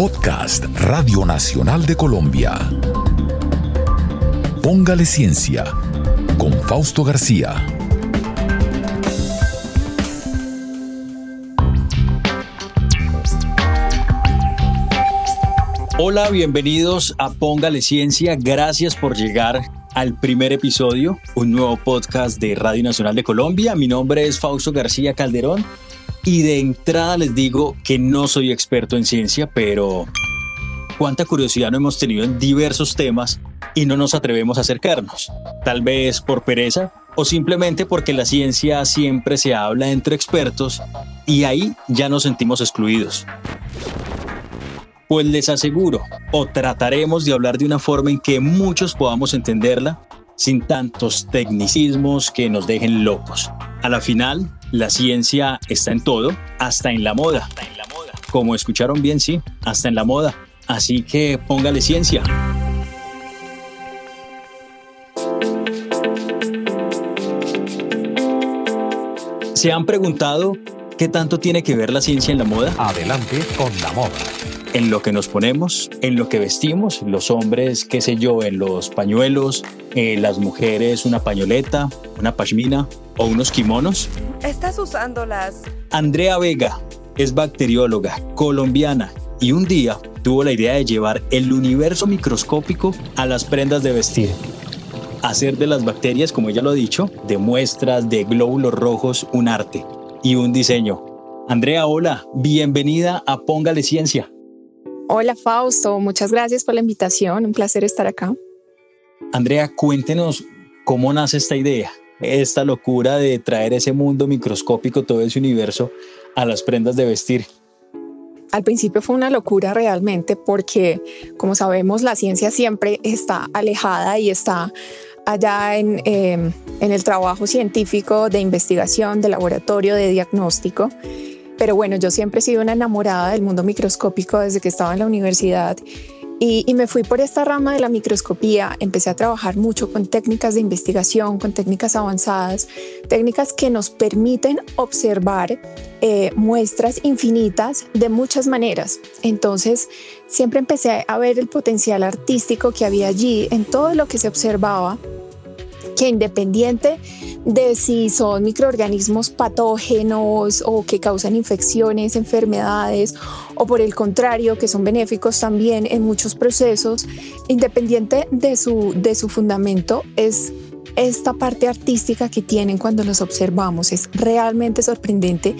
Podcast Radio Nacional de Colombia. Póngale Ciencia con Fausto García. Hola, bienvenidos a Póngale Ciencia. Gracias por llegar al primer episodio, un nuevo podcast de Radio Nacional de Colombia. Mi nombre es Fausto García Calderón y de entrada les digo que no soy experto en ciencia, pero cuánta curiosidad no hemos tenido en diversos temas y no nos atrevemos a acercarnos. Tal vez por pereza o simplemente porque la ciencia siempre se habla entre expertos y ahí ya nos sentimos excluidos. Pues les aseguro, o trataremos de hablar de una forma en que muchos podamos entenderla sin tantos tecnicismos que nos dejen locos. A la final, la ciencia está en todo, hasta en la moda. Como escucharon bien, sí, hasta en la moda. Así que póngale ciencia. ¿Se han preguntado qué tanto tiene que ver la ciencia en la moda? Adelante con la moda. En lo que nos ponemos, en lo que vestimos, los hombres, qué sé yo, en los pañuelos, eh, las mujeres una pañoleta, una pashmina o unos kimonos. Estás usándolas. Andrea Vega es bacterióloga colombiana y un día tuvo la idea de llevar el universo microscópico a las prendas de vestir. Hacer de las bacterias, como ella lo ha dicho, de muestras de glóbulos rojos un arte y un diseño. Andrea, hola, bienvenida a Póngale Ciencia. Hola Fausto, muchas gracias por la invitación, un placer estar acá. Andrea, cuéntenos cómo nace esta idea, esta locura de traer ese mundo microscópico, todo ese universo a las prendas de vestir. Al principio fue una locura realmente porque, como sabemos, la ciencia siempre está alejada y está allá en, em, en el trabajo científico de investigación, de laboratorio, de diagnóstico. Pero bueno, yo siempre he sido una enamorada del mundo microscópico desde que estaba en la universidad y, me fui por esta rama de la microscopía, empecé a trabajar mucho con técnicas de investigación, con técnicas avanzadas, técnicas que nos permiten observar eh, muestras infinitas de muchas maneras. Entonces, siempre empecé a ver el potencial artístico que había allí en todo lo que se observaba, que independiente de si son microorganismos patógenos o que causan infecciones, enfermedades o por el contrario que son benéficos también en muchos procesos, independiente de su, de su fundamento, es esta parte artística que tienen cuando los observamos. Es realmente sorprendente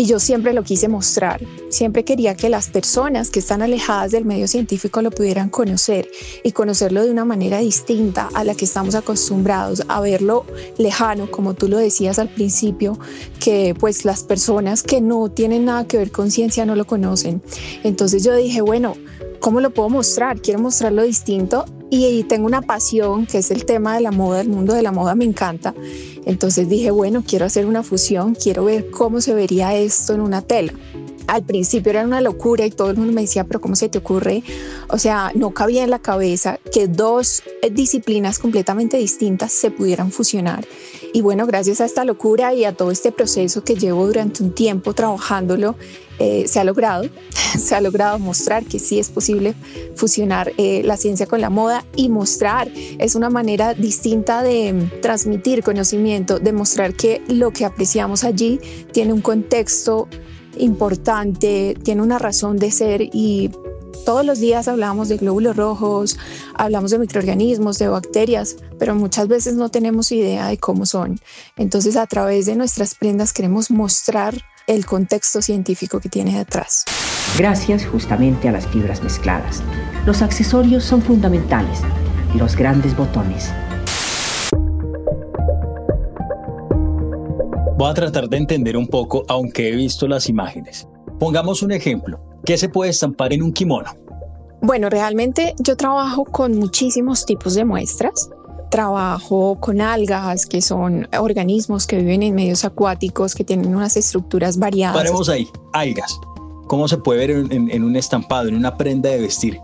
y yo siempre lo quise mostrar. Siempre quería que las personas que están alejadas del medio científico lo pudieran conocer y conocerlo de una manera distinta a la que estamos acostumbrados a verlo lejano, como tú lo decías al principio, que pues las personas que no tienen nada que ver con ciencia no lo conocen. Entonces yo dije, bueno, ¿cómo lo puedo mostrar? Quiero mostrarlo distinto y tengo una pasión que es el tema de la moda, el mundo de la moda me encanta. Entonces dije, bueno, quiero hacer una fusión, quiero ver cómo se vería esto en una tela. Al principio era una locura y todo el mundo me decía, pero ¿cómo se te ocurre? O sea, no cabía en la cabeza que dos disciplinas completamente distintas se pudieran fusionar. Y bueno, gracias a esta locura y a todo este proceso que llevo durante un tiempo trabajándolo, eh, se ha logrado, se ha logrado mostrar que sí es posible fusionar eh, la ciencia con la moda y mostrar es una manera distinta de transmitir conocimiento, de mostrar que lo que apreciamos allí tiene un contexto importante, tiene una razón de ser y todos los días hablamos de glóbulos rojos, hablamos de microorganismos, de bacterias, pero muchas veces no tenemos idea de cómo son. Entonces a través de nuestras prendas queremos mostrar el contexto científico que tiene detrás. Gracias justamente a las fibras mezcladas. Los accesorios son fundamentales. Los grandes botones. Voy a tratar de entender un poco, aunque he visto las imágenes. Pongamos un ejemplo. ¿Qué se puede estampar en un kimono? Bueno, realmente yo trabajo con muchísimos tipos de muestras trabajo con algas, que son organismos que viven en medios acuáticos, que tienen unas estructuras variadas. Paremos ahí, algas. ¿Cómo se puede ver en, un estampado, en una prenda de vestir?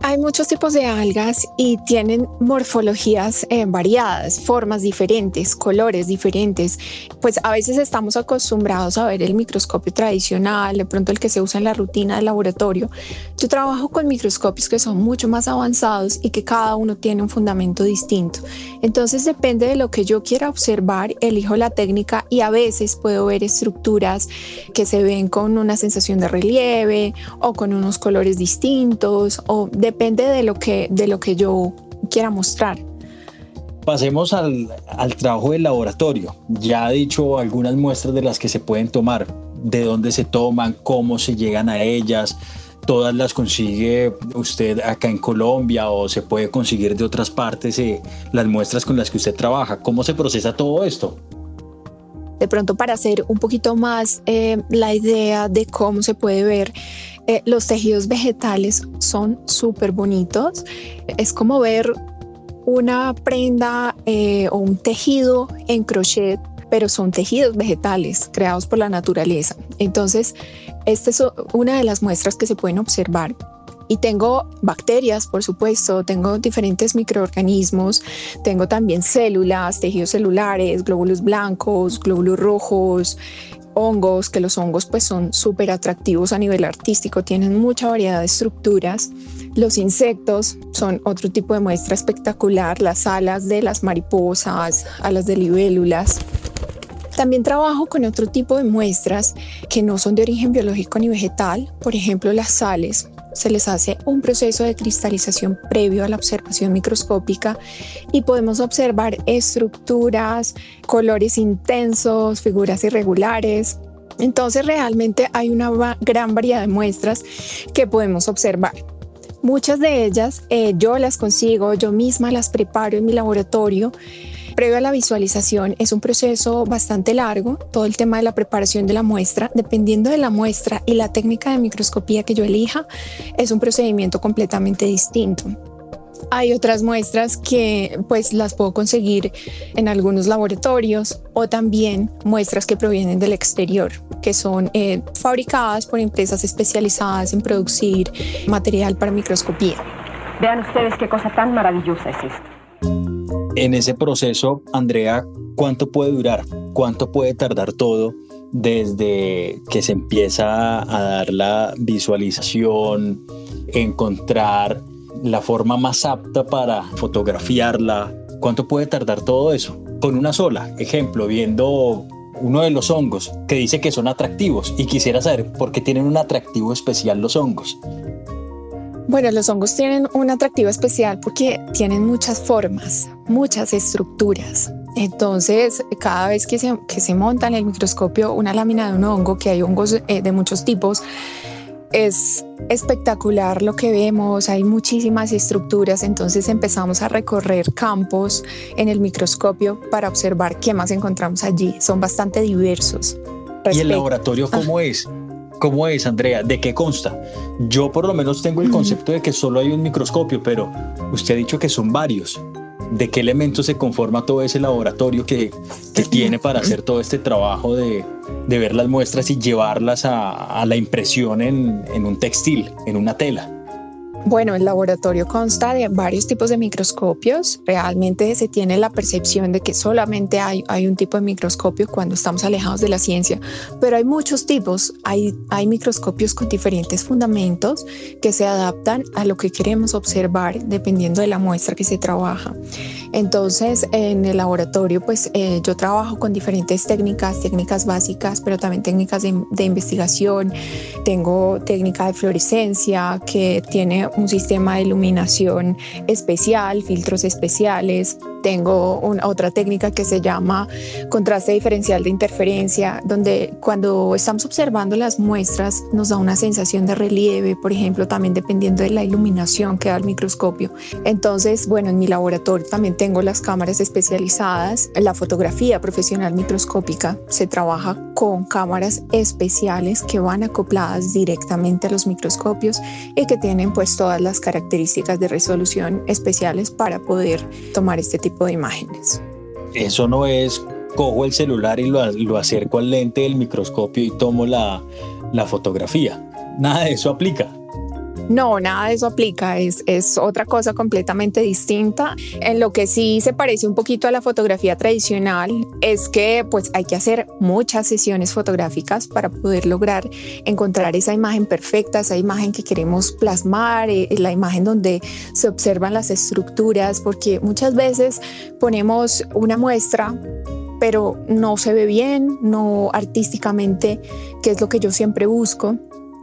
Hay muchos tipos de algas y tienen morfologías eh, variadas, formas diferentes, colores diferentes. Pues a veces estamos acostumbrados a ver el microscopio tradicional, de pronto el que se usa en la rutina del laboratorio. Yo trabajo con microscopios que son mucho más avanzados y que cada uno tiene un fundamento distinto. Entonces depende de lo que yo quiera observar, elijo la técnica y a veces puedo ver estructuras que se ven con una sensación de relieve o con unos colores distintos o de depende de lo que, de lo que yo quiera mostrar. Pasemos al, al trabajo del laboratorio. Ya ha dicho algunas muestras de las que se pueden tomar, de dónde se toman, cómo se llegan a ellas, todas las consigue usted acá en Colombia o se puede conseguir de otras partes eh, las muestras con las que usted trabaja. ¿Cómo se procesa todo esto? De pronto para hacer un poquito más eh, la idea de cómo se puede ver eh, los tejidos vegetales son súper bonitos. Es como ver una prenda eh, o un tejido en crochet, pero son tejidos vegetales creados por la naturaleza. Entonces, esta es una de las muestras que se pueden observar. Y tengo bacterias, por supuesto, tengo diferentes microorganismos, tengo también células, tejidos celulares, glóbulos blancos, glóbulos rojos, hongos, que los hongos pues son súper atractivos a nivel artístico, tienen mucha variedad de estructuras. Los insectos son otro tipo de muestra espectacular, las alas de las mariposas, alas de libélulas. También trabajo con otro tipo de muestras que no son de origen biológico ni vegetal, por ejemplo las sales, se les hace un proceso de cristalización previo a la observación microscópica y podemos observar estructuras, colores intensos, figuras irregulares. Entonces realmente hay una gran variedad de muestras que podemos observar. Muchas de ellas eh, yo las consigo, yo misma las preparo en mi laboratorio previo a la visualización es un proceso bastante largo, todo el tema de la preparación de la muestra, dependiendo de la muestra y la técnica de microscopía que yo elija, es un procedimiento completamente distinto. Hay otras muestras que pues las puedo conseguir en algunos laboratorios o también muestras que provienen del exterior, que son eh, fabricadas por empresas especializadas en producir material para microscopía. Vean ustedes qué cosa tan maravillosa es esta. En ese proceso, Andrea, ¿cuánto puede durar? ¿Cuánto puede tardar todo desde que se empieza a dar la visualización, encontrar la forma más apta para fotografiarla? ¿Cuánto puede tardar todo eso? Con una sola, ejemplo, viendo uno de los hongos que dice que son atractivos y quisiera saber por qué tienen un atractivo especial los hongos. Bueno, los hongos tienen un atractivo especial porque tienen muchas formas, muchas estructuras. Entonces, cada vez que se, que se monta en el microscopio una lámina de un hongo, que hay hongos eh, de muchos tipos, es espectacular lo que vemos, hay muchísimas estructuras, entonces empezamos a recorrer campos en el microscopio para observar qué más encontramos allí. Son bastante diversos. ¿Y el laboratorio cómo es? ¿Cómo es, Andrea? ¿De qué consta? Yo por lo menos tengo el concepto de que solo hay un microscopio, pero usted ha dicho que son varios. ¿De qué elementos se conforma todo ese laboratorio que, tiene para hacer todo este trabajo de, ver las muestras y llevarlas a, la impresión en un textil, en una tela? Bueno, el laboratorio consta de varios tipos de microscopios. Realmente se tiene la percepción de que solamente hay, hay un tipo de microscopio cuando estamos alejados de la ciencia, pero hay muchos tipos. Hay, hay microscopios con diferentes fundamentos que se adaptan a lo que queremos observar dependiendo de la muestra que se trabaja. Entonces, en el laboratorio, pues eh, yo trabajo con diferentes técnicas, técnicas básicas, pero también técnicas de, de investigación. Tengo técnica de fluorescencia que tiene un sistema de iluminación especial, filtros especiales. Tengo otra técnica que se llama contraste diferencial de interferencia, donde cuando estamos observando las muestras nos da una sensación de relieve, por ejemplo, también dependiendo de la iluminación que da el microscopio. Entonces, bueno, en mi laboratorio también tengo las cámaras especializadas. La fotografía profesional microscópica se trabaja con cámaras especiales que van acopladas directamente a los microscopios y que tienen pues todas las características de resolución especiales para poder tomar este tipo de imágenes. Eso no es cojo el celular y lo, lo acerco al lente del microscopio y tomo la, la fotografía. Nada de eso aplica. No, nada de eso aplica, es, es otra cosa completamente distinta. En lo que sí se parece un poquito a la fotografía tradicional es que pues hay que hacer muchas sesiones fotográficas para poder lograr encontrar esa imagen perfecta, esa imagen que queremos plasmar, eh, la imagen donde se observan las estructuras, porque muchas veces ponemos una muestra pero no se ve bien, no artísticamente, que es lo que yo siempre busco,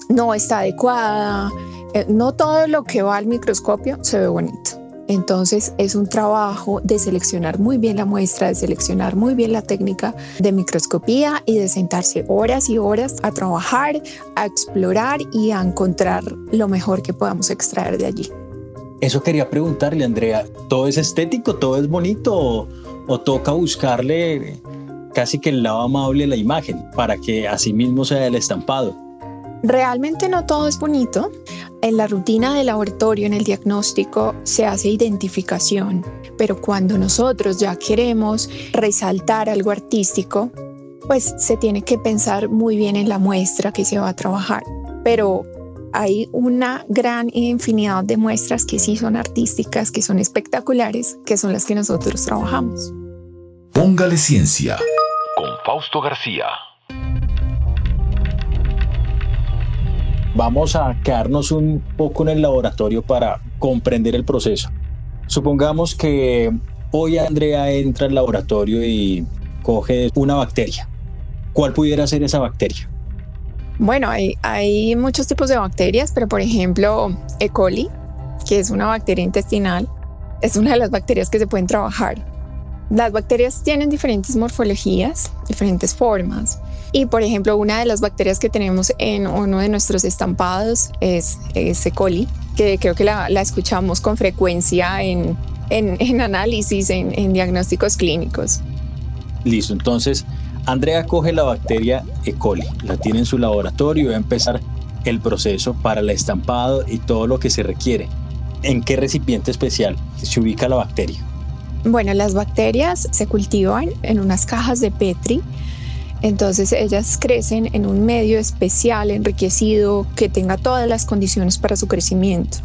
no está adecuada, eh, no todo lo que va al microscopio se ve bonito. Entonces es un trabajo de seleccionar muy bien la muestra, de seleccionar muy bien la técnica de microscopía y de sentarse horas y horas a trabajar, a explorar y a encontrar lo mejor que podamos extraer de allí. Eso quería preguntarle, Andrea, ¿todo es estético, todo es bonito o, toca buscarle casi que el lado amable a la imagen para que así mismo sea el estampado? Realmente no todo es bonito. En la rutina de laboratorio, en el diagnóstico, se hace identificación, pero cuando nosotros ya queremos resaltar algo artístico, pues se tiene que pensar muy bien en la muestra que se va a trabajar. Pero hay una gran infinidad de muestras que sí son artísticas, que son espectaculares, que son las que nosotros trabajamos. Póngale ciencia. Con Fausto García. Vamos a quedarnos un poco en el laboratorio para comprender el proceso. Supongamos que hoy Andrea entra al laboratorio y coge una bacteria. ¿Cuál pudiera ser esa bacteria? Bueno, hay, hay muchos tipos de bacterias, pero por ejemplo, E. coli, que es una bacteria intestinal, es una de las bacterias que se pueden trabajar. Las bacterias tienen diferentes morfologías, diferentes formas. Y por ejemplo, una de las bacterias que tenemos en uno de nuestros estampados es, es E. coli, que creo que la, la escuchamos con frecuencia en, en, en análisis, en, en diagnósticos clínicos. Listo, entonces Andrea coge la bacteria E. coli, la tiene en su laboratorio y va a empezar el proceso para el estampado y todo lo que se requiere. ¿En qué recipiente especial se ubica la bacteria? Bueno, las bacterias se cultivan en unas cajas de Petri entonces ellas crecen en un medio especial, enriquecido, que tenga todas las condiciones para su crecimiento.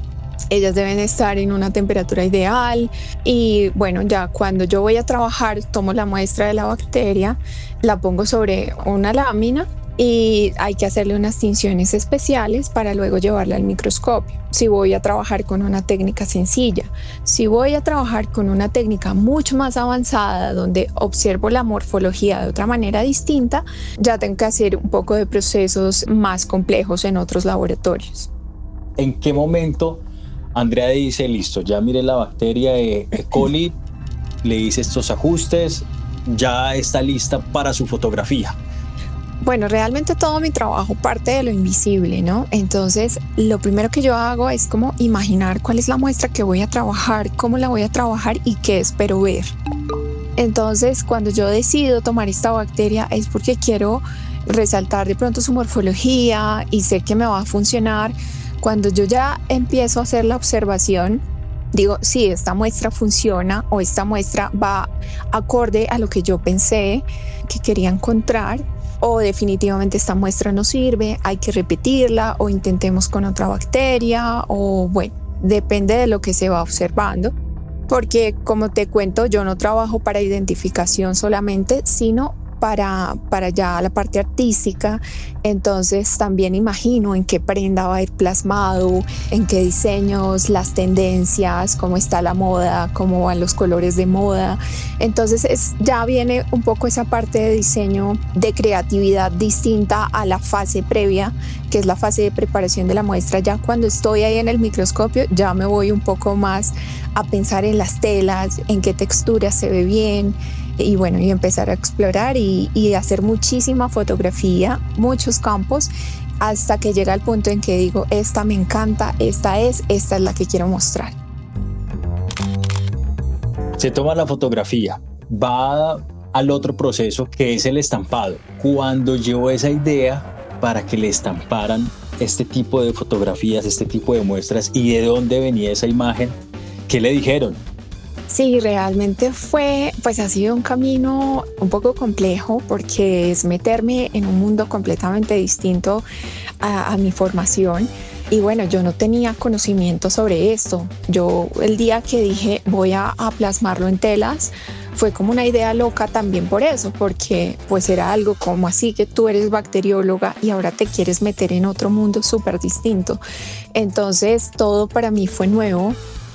Ellas deben estar en una temperatura ideal y bueno, ya cuando yo voy a trabajar, tomo la muestra de la bacteria, la pongo sobre una lámina y hay que hacerle unas tinciones especiales para luego llevarla al microscopio. Si voy a trabajar con una técnica sencilla, si voy a trabajar con una técnica mucho más avanzada donde observo la morfología de otra manera distinta, ya tengo que hacer un poco de procesos más complejos en otros laboratorios. ¿En qué momento Andrea dice, listo, ya mire la bacteria de E. coli, le hice estos ajustes, ya está lista para su fotografía? Bueno, realmente todo mi trabajo parte de lo invisible, ¿no? Entonces, lo primero que yo hago es como imaginar cuál es la muestra que voy a trabajar, cómo la voy a trabajar y qué espero ver. Entonces, cuando yo decido tomar esta bacteria es porque quiero resaltar de pronto su morfología y sé que me va a funcionar. Cuando yo ya empiezo a hacer la observación, digo, sí, esta muestra funciona o esta muestra va acorde a lo que yo pensé que quería encontrar o definitivamente esta muestra no sirve, hay que repetirla o intentemos con otra bacteria o bueno, depende de lo que se va observando. Porque como te cuento, yo no trabajo para identificación solamente, sino para, para ya la parte artística. Entonces también imagino en qué prenda va a ir plasmado, en qué diseños, las tendencias, cómo está la moda, cómo van los colores de moda. Entonces es, ya viene un poco esa parte de diseño de creatividad distinta a la fase previa, que es la fase de preparación de la muestra. Ya cuando estoy ahí en el microscopio, ya me voy un poco más a pensar en las telas, en qué textura se ve bien, y bueno, y empezar a explorar y, y, hacer muchísima fotografía, muchos campos, hasta que llega el punto en que digo, esta me encanta, esta es, esta es la que quiero mostrar. Se toma la fotografía, va al otro proceso que es el estampado. Cuando llevo esa idea para que le estamparan este tipo de fotografías, este tipo de muestras y de dónde venía esa imagen, ¿qué le dijeron? Sí, realmente fue, pues ha sido un camino un poco complejo porque es meterme en un mundo completamente distinto a, a mi formación. Y bueno, yo no tenía conocimiento sobre esto. Yo el día que dije voy a, a plasmarlo en telas, fue como una idea loca también por eso, porque pues era algo como así que tú eres bacterióloga y ahora te quieres meter en otro mundo súper distinto. Entonces todo para mí fue nuevo,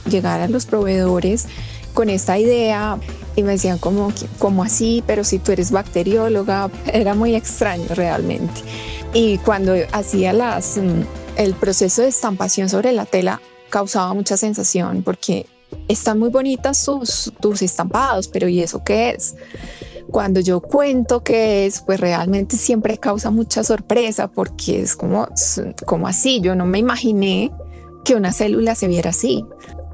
llegar a los proveedores con esta idea y me decían como, como así, pero si tú eres bacterióloga, era muy extraño realmente. Y cuando hacía las, mm, el proceso de estampación sobre la tela, causaba mucha sensación porque están muy bonitas tus, tus estampados, pero ¿y eso qué es? Cuando yo cuento qué es, pues realmente siempre causa mucha sorpresa porque es como, como así, yo no me imaginé que una célula se viera así.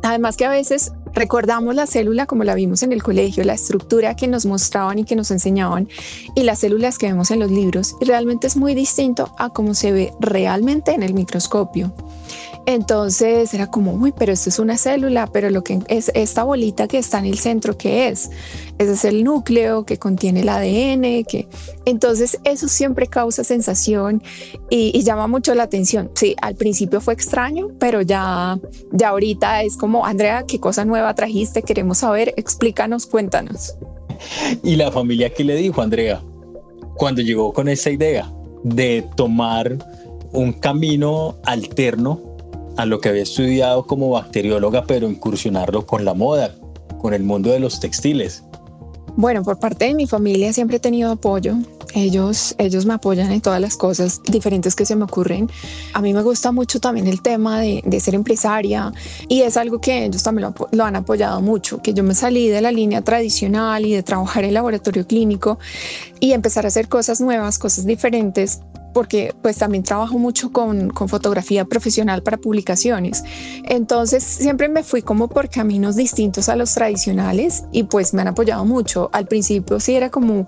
Además que a veces recordamos la célula como la vimos en el colegio, la estructura que nos mostraban y que nos enseñaban y las células que vemos en los libros y realmente es muy distinto a cómo se ve realmente en el microscopio. Entonces era como, uy, pero esto es una célula, pero lo que es esta bolita que está en el centro, ¿qué es? Ese es el núcleo que contiene el ADN, que entonces eso siempre causa sensación y, llama mucho la atención. Sí, al principio fue extraño, pero ya, ya ahorita es como, Andrea, ¿qué cosa nueva trajiste? Queremos saber, explícanos, cuéntanos. ¿Y la familia qué le dijo, Andrea, cuando llegó con esa idea de tomar un camino alterno a lo que había estudiado como bacterióloga, pero incursionarlo con la moda, con el mundo de los textiles? Bueno, por parte de mi familia siempre he tenido apoyo. Ellos, ellos me apoyan en todas las cosas diferentes que se me ocurren. A mí me gusta mucho también el tema de, de ser empresaria y es algo que ellos también lo, lo, han apoyado mucho, que yo me salí de la línea tradicional y de trabajar en laboratorio clínico y empezar a hacer cosas nuevas, cosas diferentes porque pues también trabajo mucho con, con, fotografía profesional para publicaciones. Entonces siempre me fui como por caminos distintos a los tradicionales y pues me han apoyado mucho. Al principio sí era como,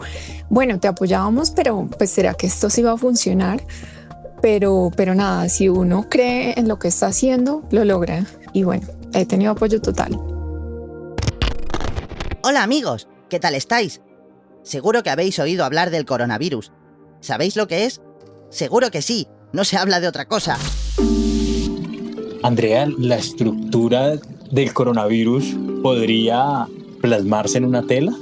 bueno, te apoyábamos, pero pues será que esto sí va a funcionar. Pero, pero nada, si uno cree en lo que está haciendo, lo logra. Y bueno, he tenido apoyo total. Hola amigos, ¿qué tal estáis? Seguro que habéis oído hablar del coronavirus. ¿Sabéis lo que es? Seguro que sí, no se habla de otra cosa. Andrea, ¿la estructura del coronavirus podría plasmarse en una tela?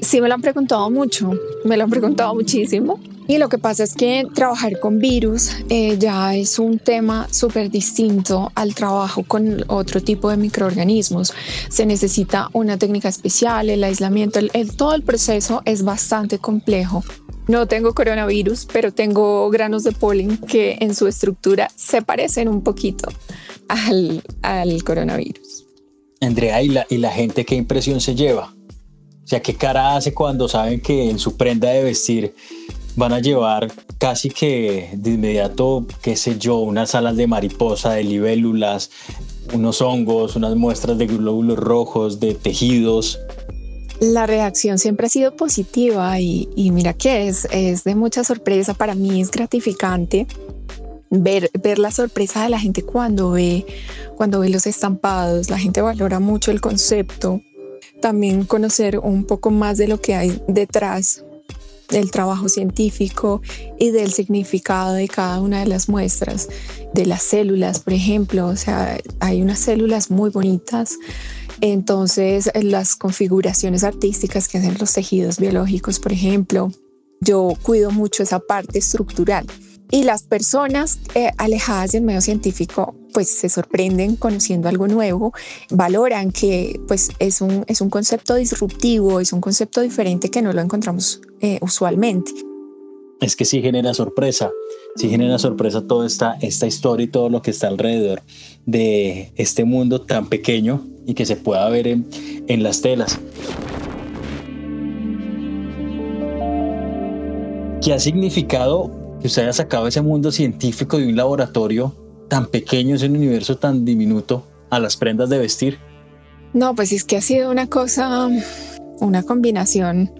Sí, me lo han preguntado mucho, me lo han preguntado muchísimo. Y lo que pasa es que trabajar con virus eh, ya es un tema súper distinto al trabajo con otro tipo de microorganismos. Se necesita una técnica especial, el aislamiento, el, todo el proceso es bastante complejo. No tengo coronavirus, pero tengo granos de polen que en su estructura se parecen un poquito al, al coronavirus. Andrea, ¿y la, ¿y la gente qué impresión se lleva? O sea, ¿qué cara hace cuando saben que en su prenda de vestir van a llevar casi que de inmediato, qué sé yo, unas alas de mariposa, de libélulas, unos hongos, unas muestras de glóbulos rojos, de tejidos? La reacción siempre ha sido positiva y, mira que es, es de mucha sorpresa. Para mí es gratificante ver, ver la sorpresa de la gente cuando ve, cuando ve los estampados. La gente valora mucho el concepto. También conocer un poco más de lo que hay detrás del trabajo científico y del significado de cada una de las muestras, de las células, por ejemplo. O sea, hay unas células muy bonitas entonces, las configuraciones artísticas que hacen los tejidos biológicos, por ejemplo, yo cuido mucho esa parte estructural. Y las personas eh, alejadas del medio científico pues se sorprenden conociendo algo nuevo, valoran que pues es un, es un concepto disruptivo, es un concepto diferente que no lo encontramos eh, usualmente. Es que sí genera sorpresa, sí genera sorpresa toda esta, esta historia y todo lo que está alrededor de este mundo tan pequeño y que se pueda ver en, las telas. ¿Qué ha significado que usted haya sacado ese mundo científico de un laboratorio tan pequeño, ese universo tan diminuto, a las prendas de vestir? No, pues es que ha sido una cosa, una combinación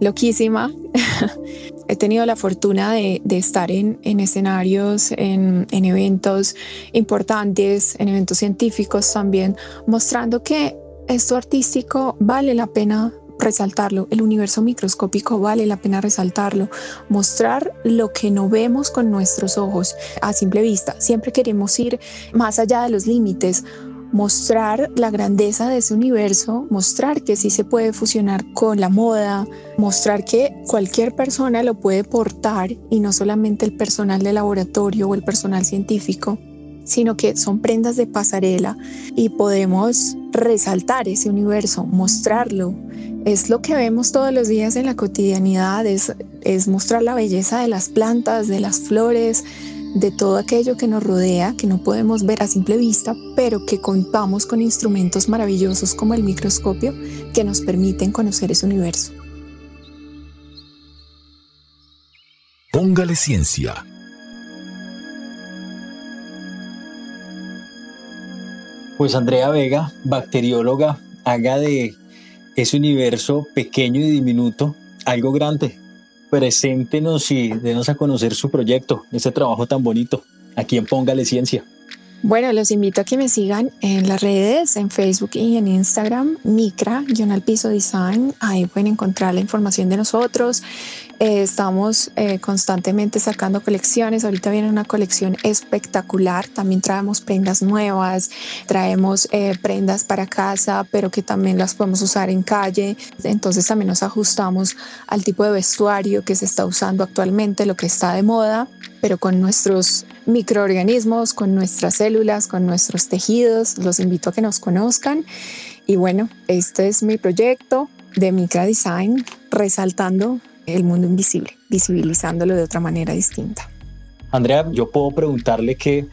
loquísima. he tenido la fortuna de, estar en, escenarios, en, eventos importantes, en eventos científicos también, mostrando que esto artístico vale la pena resaltarlo. El universo microscópico vale la pena resaltarlo. Mostrar lo que no vemos con nuestros ojos a simple vista. Siempre queremos ir más allá de los límites mostrar la grandeza de ese universo, mostrar que sí se puede fusionar con la moda, mostrar que cualquier persona lo puede portar y no solamente el personal de laboratorio o el personal científico, sino que son prendas de pasarela y podemos resaltar ese universo, mostrarlo. Es lo que vemos todos los días en la cotidianidad, es, es mostrar la belleza de las plantas, de las flores, de todo aquello que nos rodea, que no podemos ver a simple vista, pero que contamos con instrumentos maravillosos como el microscopio que nos permiten conocer ese universo. Póngale ciencia Pues Andrea Vega, bacterióloga, haga de ese universo pequeño y diminuto algo grande. Preséntenos y denos a conocer su proyecto, ese trabajo tan bonito. Aquí en Póngale Ciencia. Bueno, los invito a que me sigan en las redes, en Facebook y en Instagram, Micra, guion al piso design. Ahí pueden encontrar la información de nosotros. Eh, estamos eh, constantemente sacando colecciones. Ahorita viene una colección espectacular. También traemos prendas nuevas, traemos eh, prendas para casa, pero que también las podemos usar en calle. Entonces también nos ajustamos al tipo de vestuario que se está usando actualmente, lo que está de moda pero con nuestros microorganismos, con nuestras células, con nuestros tejidos. Los invito a que nos conozcan. Y bueno, este es mi proyecto de Micra Design, resaltando el mundo invisible, visibilizándolo de otra manera distinta. Andrea, yo puedo preguntarle qué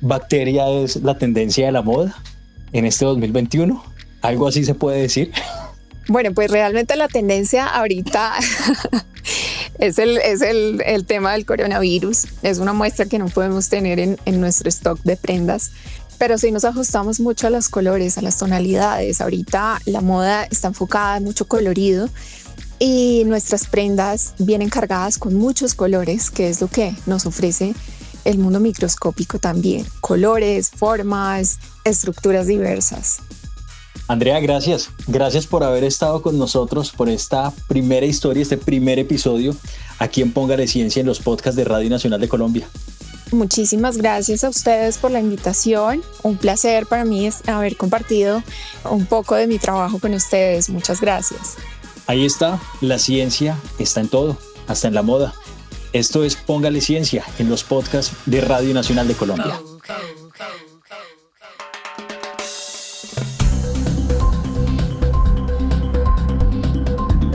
bacteria es la tendencia de la moda en este 2021. ¿Algo así se puede decir? Bueno, pues realmente la tendencia ahorita es, el, es el, el, tema del coronavirus. Es una muestra que no podemos tener en, en nuestro stock de prendas. Pero si nos ajustamos mucho a los colores, a las tonalidades. Ahorita la moda está enfocada en mucho colorido y nuestras prendas vienen cargadas con muchos colores, que es lo que nos ofrece el mundo microscópico también. Colores, formas, estructuras diversas. Andrea, gracias. Gracias por haber estado con nosotros por esta primera historia, este primer episodio aquí en Póngale Ciencia en los podcasts de Radio Nacional de Colombia. Muchísimas gracias a ustedes por la invitación. Un placer para mí haber compartido un poco de mi trabajo con ustedes. Muchas gracias. Ahí está, la ciencia está en todo, hasta en la moda. Esto es Póngale Ciencia en los podcasts de Radio Nacional de Colombia.